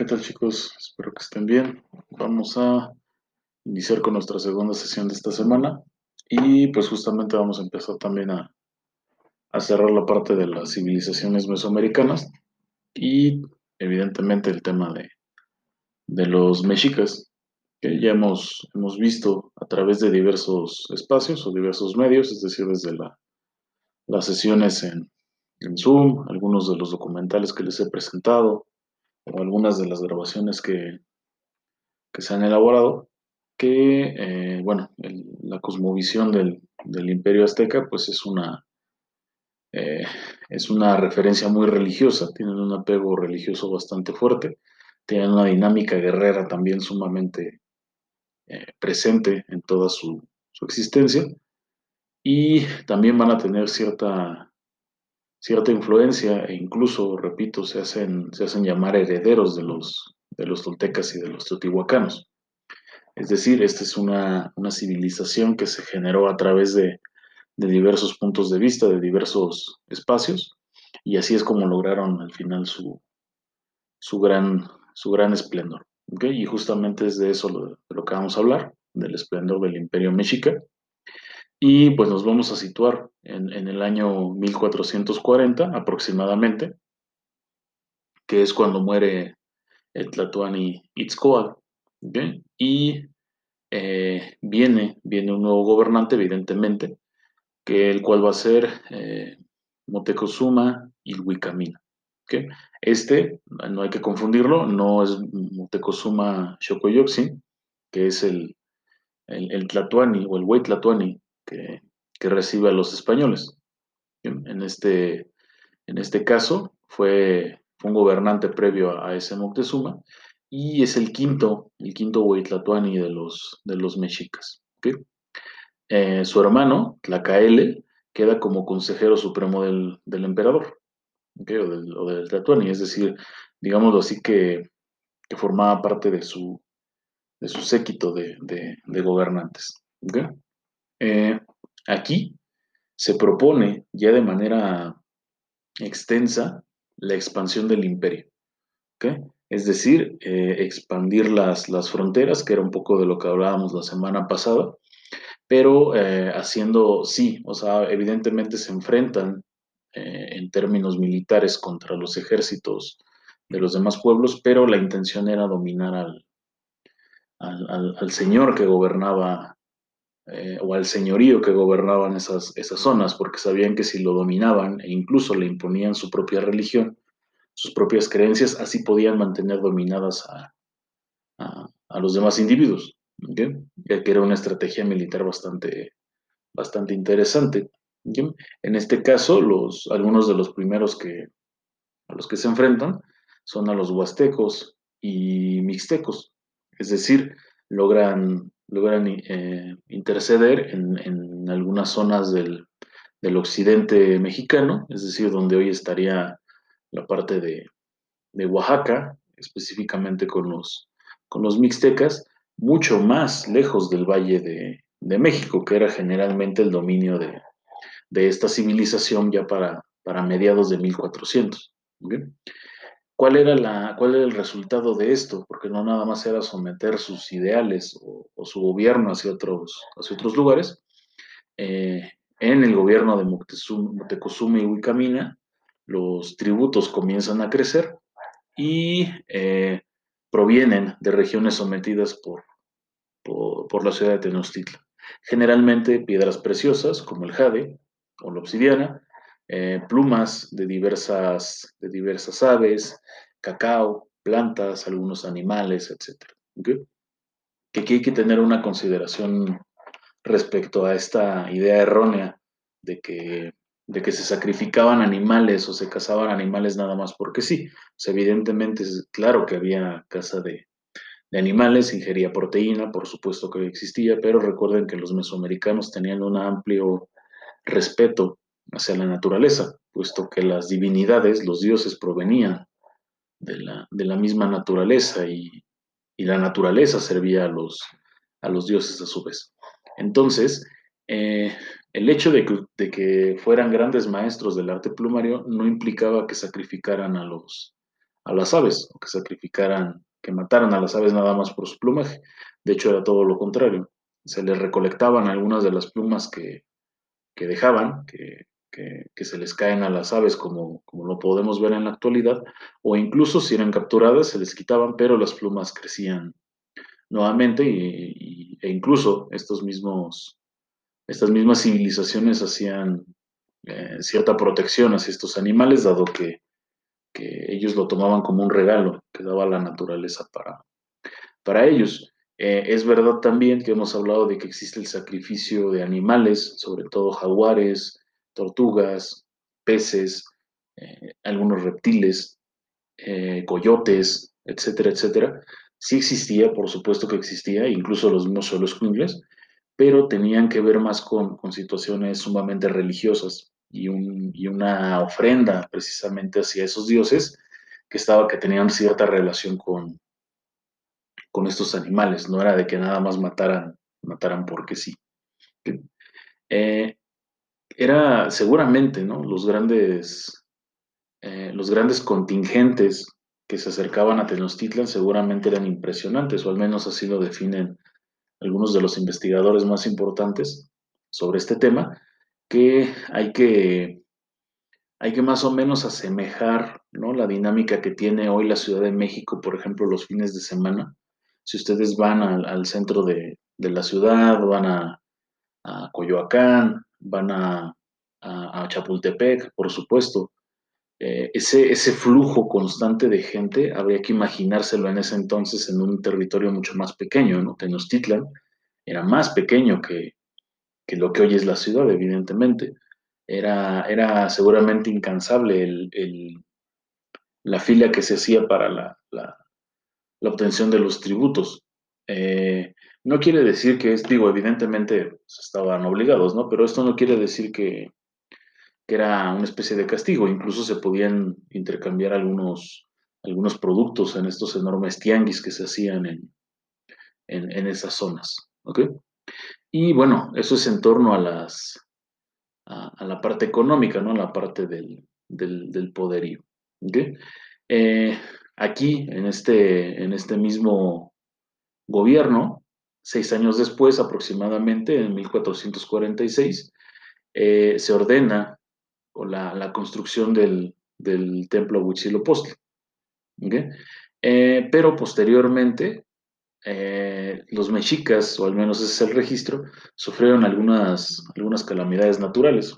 ¿Qué tal chicos? Espero que estén bien. Vamos a iniciar con nuestra segunda sesión de esta semana y pues justamente vamos a empezar también a, cerrar la parte de las civilizaciones mesoamericanas y evidentemente el tema de, los mexicas que ya hemos, visto a través de diversos espacios o diversos medios, es decir, desde la, las sesiones en Zoom, algunos de los documentales que les he presentado, o algunas de las grabaciones que, que se han elaborado, que, eh, bueno, la cosmovisión del, imperio azteca, pues es una, eh, es una referencia muy religiosa, tienen un apego religioso bastante fuerte, tienen una dinámica guerrera también sumamente eh, presente en toda su, su existencia, y también van a tener cierta cierta influencia e incluso, repito, se hacen, se hacen llamar herederos de los, de los toltecas y de los teotihuacanos. Es decir, esta es una, civilización que se generó a través de, diversos puntos de vista, de diversos espacios, y así es como lograron al final su, su, gran, su gran esplendor. Y justamente es de eso lo, de lo que vamos a hablar, del esplendor del imperio mexica, y pues nos vamos a situar en, el año 1440 aproximadamente, que es cuando muere el Tlatuani Itzcoal. Y eh, viene, viene un nuevo gobernante, evidentemente, que el cual va a ser eh, Motecozuma Ilhuicamina. Este, no hay que confundirlo, no es Motecozuma Xocoyoxin, que es el, el, el Tlatuani o el Huey Tlatuani que, recibe a los españoles. En este, en este caso fue, un gobernante previo a, ese Moctezuma y es el quinto, el quinto Huitlatuani de los, de los mexicas. Eh, su hermano, Tlacaele, queda como consejero supremo del, emperador, o del, o es decir, digámoslo así que, formaba parte de su, de su séquito de, de gobernantes. Eh, aquí se propone ya de manera extensa la expansión del imperio. Es decir, eh, expandir las, las, fronteras, que era un poco de lo que hablábamos la semana pasada, pero eh, haciendo, sí, o sea, evidentemente se enfrentan en términos militares contra los ejércitos de los demás pueblos, pero la intención era dominar al, al, al señor que gobernaba eh, o al señorío que gobernaban esas, esas zonas, porque sabían que si lo dominaban e incluso le imponían su propia religión, sus propias creencias, así podían mantener dominadas a, los demás individuos, que era una estrategia militar bastante, bastante interesante. En este caso, los, algunos de los primeros que, a los que se enfrentan son a los huastecos y mixtecos, es decir, logran logran eh, interceder en, algunas zonas del, occidente mexicano, es decir, donde hoy estaría la parte de, Oaxaca, específicamente con los, con los mixtecas, mucho más lejos del Valle de, México, que era generalmente el dominio de, esta civilización ya para, para mediados de 1400. ¿Cuál era, la, ¿Cuál era el resultado de esto? Porque no nada más era someter sus ideales o, su gobierno hacia otros, hacia otros lugares. Eh, en el gobierno de Moctezuma y Huicamina, los tributos comienzan a crecer y eh, provienen de regiones sometidas por, por, la ciudad de Tenochtitlan. Generalmente piedras preciosas como el jade o la obsidiana, eh, plumas de diversas, de diversas aves, cacao, plantas, algunos animales, etc. Que aquí hay que tener una consideración respecto a esta idea errónea de que, de que se sacrificaban animales o se cazaban animales nada más porque sí. evidentemente es claro que había caza de, de animales, ingería proteína, por supuesto que existía, pero recuerden que los mesoamericanos tenían un amplio respeto hacia la naturaleza, puesto que las divinidades, los dioses, provenían de la, misma naturaleza y, la naturaleza servía a los, a los dioses a su vez. Entonces, eh, el hecho de que, que, fueran grandes maestros del arte plumario no implicaba que sacrificaran a los, a las aves, o que sacrificaran, que mataran a las aves nada más por su plumaje. De hecho, era todo lo contrario. Se les recolectaban algunas de las plumas que, dejaban, que, se les caen a las aves, como, como lo podemos ver en la actualidad, o incluso si eran capturadas, se les quitaban, pero las plumas crecían nuevamente y, e incluso estos mismos, estas mismas civilizaciones hacían eh, cierta protección hacia estos animales, dado que, ellos lo tomaban como un regalo que daba la naturaleza para, para ellos. Eh, es verdad también que hemos hablado de que existe el sacrificio de animales, sobre todo jaguares, tortugas, peces, eh, algunos reptiles, coyotes, etcétera, etcétera. Sí existía, por supuesto que existía, incluso los mismos suelos pero tenían que ver más con, situaciones sumamente religiosas y, una ofrenda precisamente hacia esos dioses que, estaba, que tenían cierta relación con, con estos animales, no era de que nada más mataran, mataran porque sí. Eh, era seguramente, ¿no? Los grandes, eh, los grandes contingentes que se acercaban a Tenochtitlan seguramente eran impresionantes, o al menos así lo definen algunos de los investigadores más importantes sobre este tema, que hay que, hay que más o menos asemejar ¿no? la dinámica que tiene hoy la Ciudad de México, por ejemplo, los fines de semana. Si ustedes van al, centro de, la ciudad, van a, Coyoacán, van a, a, Chapultepec, por supuesto, eh, ese, ese flujo constante de gente habría que imaginárselo en ese entonces en un territorio mucho más pequeño, ¿no? Tenochtitlan era más pequeño que, lo que hoy es la ciudad, evidentemente. Era, era seguramente incansable el, la fila que se hacía para la, la, obtención de los tributos. Eh, no quiere decir que es, digo, evidentemente estaban obligados, ¿no? Pero esto no quiere decir que, que era una especie de castigo. Incluso se podían intercambiar algunos, algunos productos en estos enormes tianguis que se hacían en, en, esas zonas. Y bueno, eso es en torno a, las, a, la parte económica, ¿no? A la parte del, del, poderío. Eh, aquí, en este, en este mismo gobierno, seis años después aproximadamente, en 1446, eh, se ordena la, construcción del, templo Huitzilopochtli. Eh, pero posteriormente, eh, los mexicas, o al menos ese es el registro, sufrieron algunas, calamidades naturales.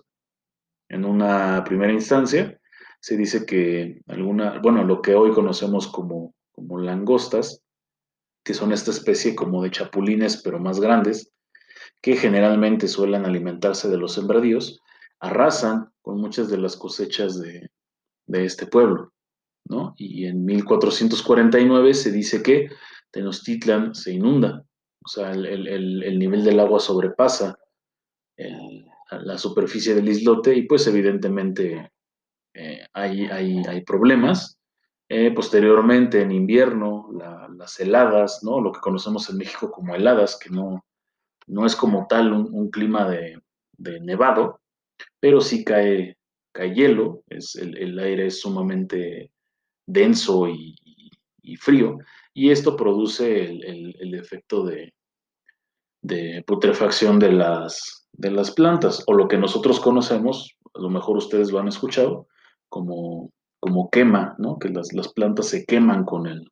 En una primera instancia, se dice que alguna, bueno, lo que hoy conocemos como langostas, que son esta especie como de chapulines, pero más grandes, que generalmente suelen alimentarse de los sembradíos, arrasan con muchas de las cosechas de, este pueblo. ¿no? Y en 1449 se dice que Tenochtitlan se inunda, o sea, el, nivel del agua sobrepasa la superficie del islote y pues evidentemente eh, hay, hay, problemas. Eh, posteriormente, en invierno, las heladas, ¿no? lo que conocemos en México como heladas, que no, no es como tal un, clima de, de nevado, pero sí cae, cae hielo, es, el, aire es sumamente denso y, frío, y esto produce el, efecto de, putrefacción de las, de las plantas, o lo que nosotros conocemos, a lo mejor ustedes lo han escuchado, como, como quema, ¿no? que las, plantas se queman con el,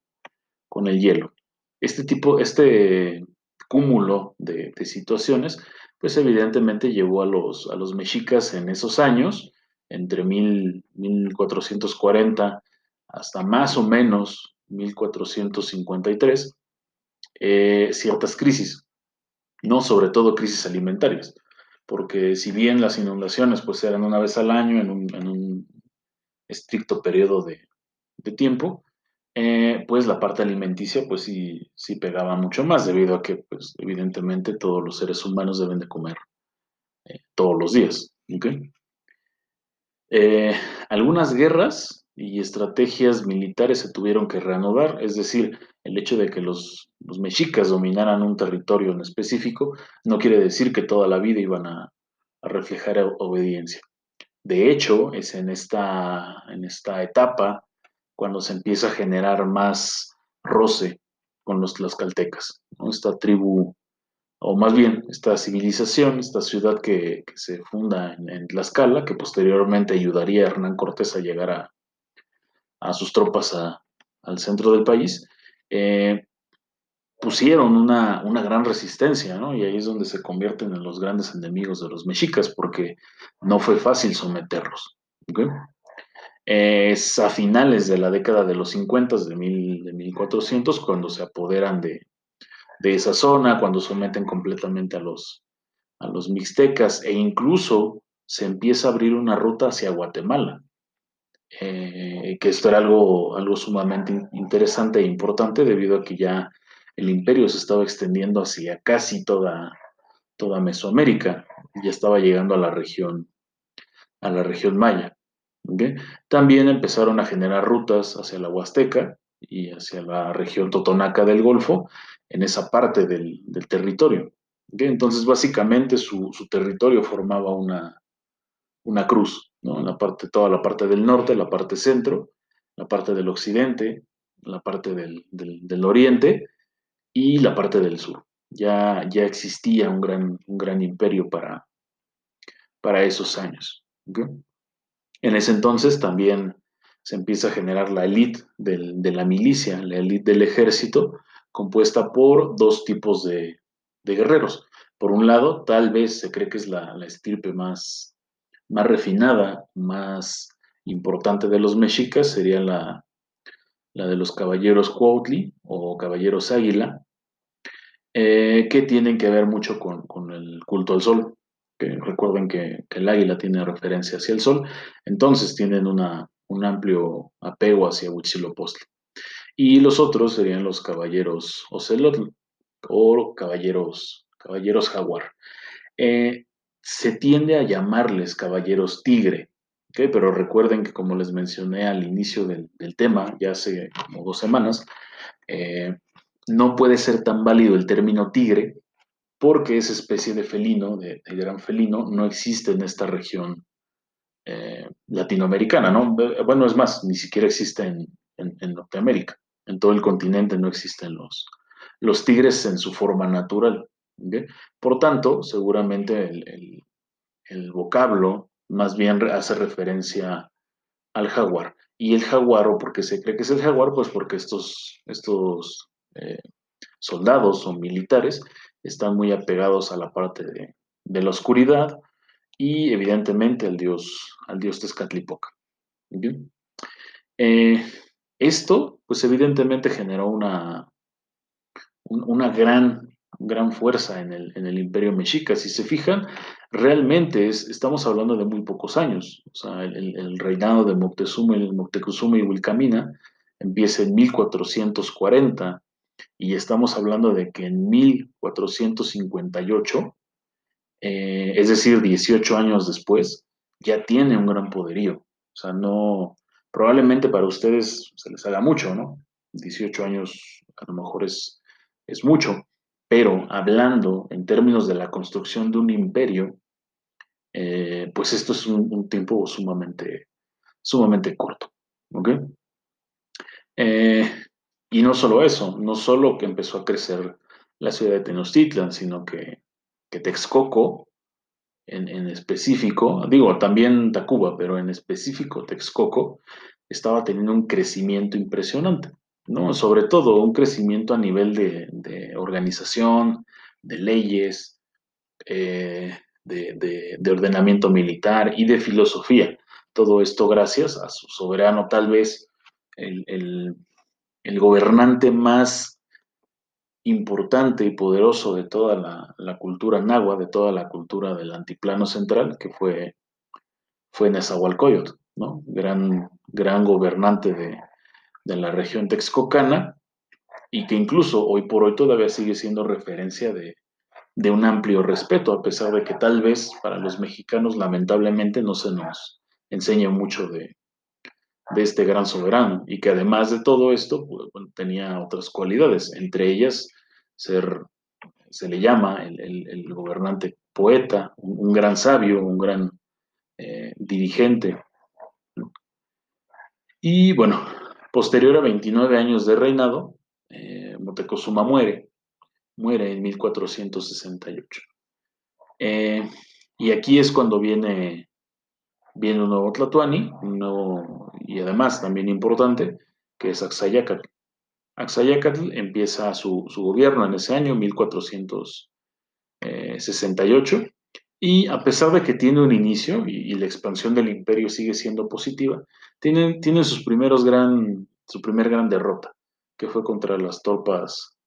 con el hielo. Este tipo, este cúmulo de, situaciones pues evidentemente llevó a los, a los mexicas en esos años, entre 1440 hasta más o menos 1453, eh, ciertas crisis, no sobre todo crisis alimentarias, porque si bien las inundaciones pues eran una vez al año en un, estricto periodo de, tiempo, eh, pues la parte alimenticia pues sí, sí pegaba mucho más debido a que pues evidentemente todos los seres humanos deben de comer eh, todos los días. Eh, algunas guerras y estrategias militares se tuvieron que reanudar, es decir, el hecho de que los, mexicas dominaran un territorio en específico no quiere decir que toda la vida iban a, a reflejar obediencia. De hecho, es en esta, en esta etapa cuando se empieza a generar más roce con los tlaxcaltecas, esta tribu, o más bien esta civilización, esta ciudad que, se funda en, Tlaxcala, que posteriormente ayudaría a Hernán Cortés a llegar a, a sus tropas al centro del país, eh, pusieron una, gran resistencia, ¿no? Y ahí es donde se convierten en los grandes enemigos de los mexicas, porque no fue fácil someterlos. Es a finales de la década de los 50, de, mil, de 1400, cuando se apoderan de, esa zona, cuando someten completamente a los, a los mixtecas e incluso se empieza a abrir una ruta hacia Guatemala. Eh, que esto era algo, algo sumamente interesante e importante debido a que ya el imperio se estaba extendiendo hacia casi toda, toda Mesoamérica, ya estaba llegando a la región, a la región maya. También empezaron a generar rutas hacia la Huasteca y hacia la región totonaca del Golfo, en esa parte del, territorio. Entonces, básicamente su, territorio formaba una, una cruz, ¿no? la parte, toda la parte del norte, la parte centro, la parte del occidente, la parte del, del oriente y la parte del sur. Ya, ya existía un gran, un gran imperio para, para esos años. En ese entonces también se empieza a generar la élite de la milicia, la élite del ejército, compuesta por dos tipos de, guerreros. Por un lado, tal vez se cree que es la, estirpe más, más refinada, más importante de los mexicas, sería la, la de los caballeros Cuautli o caballeros Águila, eh, que tienen que ver mucho con, el culto al sol. Que recuerden que, el águila tiene referencia hacia el sol, entonces tienen una, un amplio apego hacia Huitzilopochtli. Y los otros serían los caballeros Ocelotl o caballeros, caballeros jaguar. Eh, se tiende a llamarles caballeros tigre, pero recuerden que como les mencioné al inicio del, tema, ya hace como dos semanas, eh, no puede ser tan válido el término tigre porque esa especie de felino, de, gran felino, no existe en esta región eh, latinoamericana, ¿no? Bueno, es más, ni siquiera existe en, Norteamérica. En todo el continente no existen los, los tigres en su forma natural. Por tanto, seguramente el, el vocablo más bien hace referencia al jaguar. Y el jaguar, o porque se cree que es el jaguar, pues porque estos, estos eh, soldados o militares están muy apegados a la parte de, la oscuridad y evidentemente al dios, al dios Tezcatlipoca. Eh, esto, pues evidentemente generó una, una gran, gran fuerza en el, en el, imperio mexica. Si se fijan, realmente estamos hablando de muy pocos años. O sea, el, reinado de Moctezuma, Moctezuma y Wilcamina empieza en 1440 y estamos hablando de que en 1458, eh, es decir, 18 años después, ya tiene un gran poderío. O sea, no, probablemente para ustedes se les haga mucho, ¿no? 18 años a lo mejor es, es mucho, pero hablando en términos de la construcción de un imperio, eh, pues esto es un, tiempo sumamente, sumamente corto. ¿Ok? Eh, y no solo eso, no solo que empezó a crecer la ciudad de Tenochtitlan, sino que, que Texcoco, en, específico, digo, también Tacuba, pero en específico Texcoco, estaba teniendo un crecimiento impresionante, ¿no? Sobre todo un crecimiento a nivel de, organización, de leyes, eh, de, ordenamiento militar y de filosofía. Todo esto gracias a su soberano, tal vez el el gobernante más importante y poderoso de toda la, cultura náhuatl, de toda la cultura del antiplano central, que fue, fue Nezahualcóyotl, ¿no? Gran, gran gobernante de, la región texcocana y que incluso hoy por hoy todavía sigue siendo referencia de, de un amplio respeto, a pesar de que tal vez para los mexicanos lamentablemente no se nos enseña mucho de, de este gran soberano y que además de todo esto pues, tenía otras cualidades, entre ellas ser, se le llama el, gobernante poeta, un, gran sabio, un gran eh, dirigente. Y bueno, Posterior a 29 años de reinado, eh, muere, muere en 1468. Eh, y aquí es cuando viene, viene un nuevo Tlatuani, y además también importante, que es Axayacatl. Axayacatl empieza su, gobierno en ese año, 1468, y a pesar de que tiene un inicio y, la expansión del imperio sigue siendo positiva, tiene, tiene sus primeros gran, su primer gran derrota, que fue contra las tropas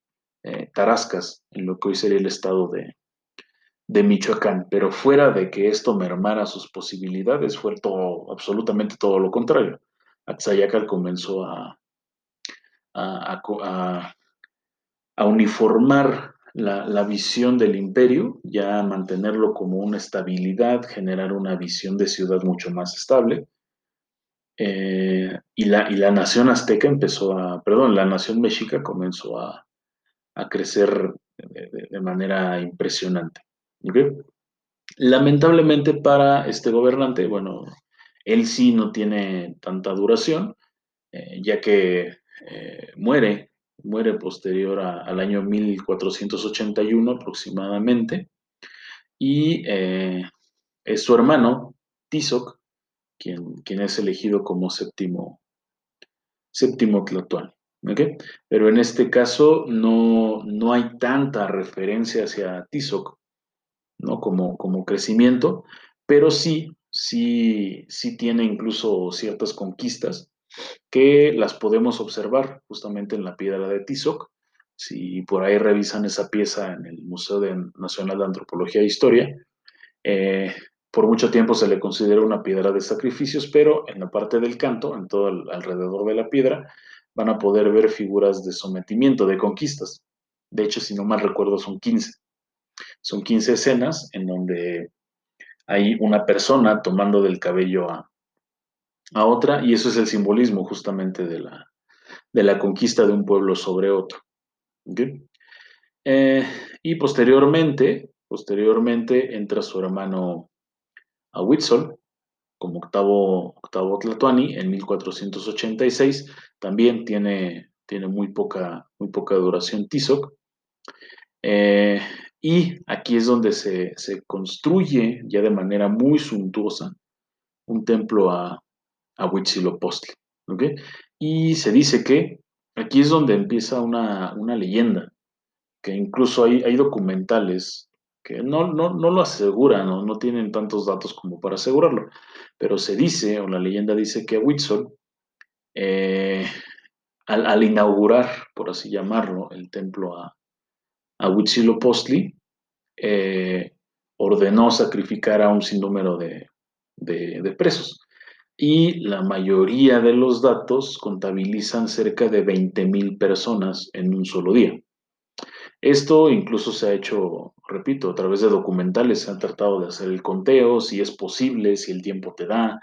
eh, tarascas, en lo que hoy sería el estado de, Michoacán. Pero fuera de que esto mermara sus posibilidades, fue todo, absolutamente todo lo contrario. Axayacatl comenzó a, a, uniformar la, visión del imperio, ya mantenerlo como una estabilidad, generar una visión de ciudad mucho más estable. Eh, y, la, y la nación azteca empezó a, perdón, la nación mexica comenzó a, crecer de, manera impresionante. Lamentablemente para este gobernante, bueno, él sí no tiene tanta duración, eh, ya que eh, muere, muere posterior al año 1481 aproximadamente, y eh, es su hermano, Tizoc, quien, quien, es elegido como séptimo, séptimo Pero en este caso no, no hay tanta referencia hacia Tizoc, ¿no? Como, como crecimiento, pero sí, sí, sí tiene incluso ciertas conquistas que las podemos observar justamente en la piedra de Tizoc. Si por ahí revisan esa pieza en el Museo Nacional de Antropología e Historia, eh, por mucho tiempo se le considera una piedra de sacrificios, pero en la parte del canto, en todo alrededor de la piedra, van a poder ver figuras de sometimiento, de conquistas. De hecho, si no mal recuerdo, son 15. Son 15 escenas en donde hay una persona tomando del cabello a, a otra, y eso es el simbolismo justamente de la, de la conquista de un pueblo sobre otro. Eh, y posteriormente, posteriormente entra su hermano Ahuitzol como octavo, octavo Tlatuani en 1486. También tiene, tiene muy, poca, muy poca duración Tizoc. Eh, y aquí es donde se, se, construye ya de manera muy suntuosa un templo a, a Huitzilopochtli. Y se dice que aquí es donde empieza una, leyenda, que incluso hay, hay documentales que no, no, lo aseguran, ¿no? no tienen tantos datos como para asegurarlo, pero se dice, o la leyenda dice que Huitzol, eh, al, inaugurar, por así llamarlo, el templo a, a Huitzilopochtli, eh, ordenó sacrificar a un sinnúmero de, de presos y la mayoría de los datos contabilizan cerca de 20.000 personas en un solo día. Esto incluso se ha hecho, repito, a través de documentales, se han tratado de hacer el conteo, si es posible, si el tiempo te da,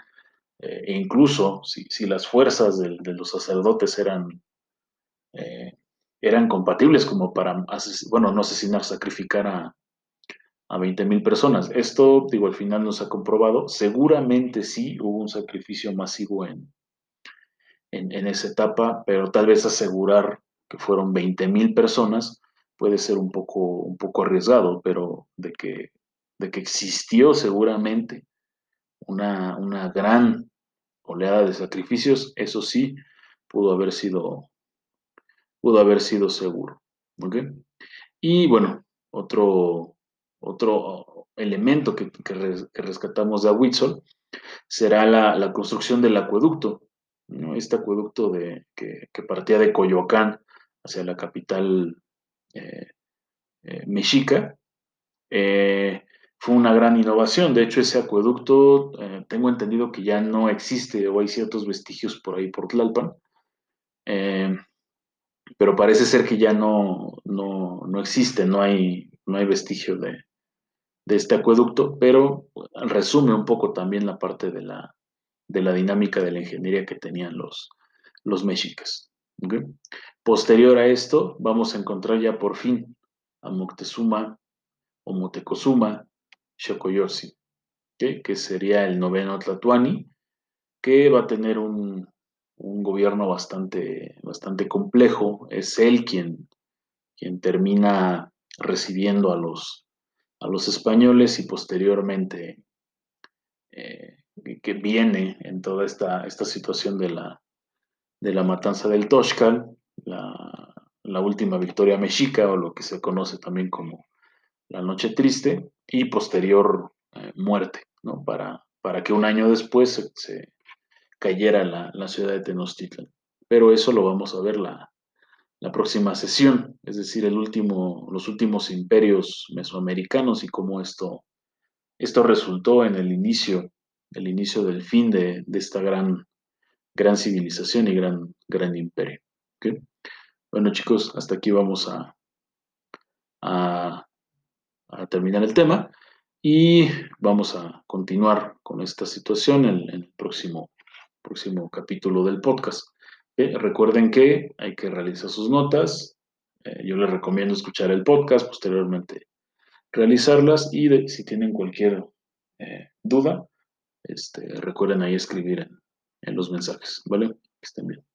eh, e incluso si, las fuerzas de, los sacerdotes eran, eh, eran compatibles como para, bueno, no asesinar, sacrificar a, a 20 mil personas. Esto, digo, al final no se ha comprobado. Seguramente sí hubo un sacrificio masivo en, en, esa etapa, pero tal vez asegurar que fueron 20 mil personas puede ser un poco, un poco arriesgado, pero de que, de que existió seguramente una, una gran oleada de sacrificios, eso sí pudo haber sido, pudo haber sido seguro. Y bueno, otro, otro elemento que, rescatamos de Ahuitzol será la, construcción del acueducto, este acueducto de, que, partía de Coyoacán hacia la capital eh, eh, mexica. Eh, fue una gran innovación. De hecho, ese acueducto, tengo entendido que ya no existe o hay ciertos vestigios por ahí por Tlalpan. pero parece ser que ya no, no, no existe, no hay, no hay vestigio de, de este acueducto, pero resume un poco también la parte de la, de la dinámica de la ingeniería que tenían los, los mexicas. Posterior a esto, vamos a encontrar ya por fin a Moctezuma o Motecozuma Xocoyorsi, que sería el noveno Tlatuani, que va a tener un, un gobierno bastante, bastante complejo. Es él quien, quien termina recibiendo a los, a los españoles y posteriormente eh, que viene en toda esta, esta situación de la, de la matanza del Toshkal, la, última victoria mexica o lo que se conoce también como la Noche Triste y posterior eh, muerte, ¿no? Para, para que un año después se, cayera la, la, ciudad de Tenochtitlan. Pero eso lo vamos a ver la, la próxima sesión, es decir, el último, los últimos imperios mesoamericanos y cómo esto, esto resultó en el inicio, el inicio del fin de, de esta gran, gran civilización y gran, gran imperio. Bueno chicos, hasta aquí vamos a, a, terminar el tema y vamos a continuar con esta situación en, en el próximo, próximo capítulo del podcast recuerden que hay que realizar sus notas. Eh, yo les recomiendo escuchar el podcast, posteriormente realizarlas y si tienen cualquier eh, duda, este, recuerden ahí escribir en, en los mensajes. ¿Vale? Que estén bien.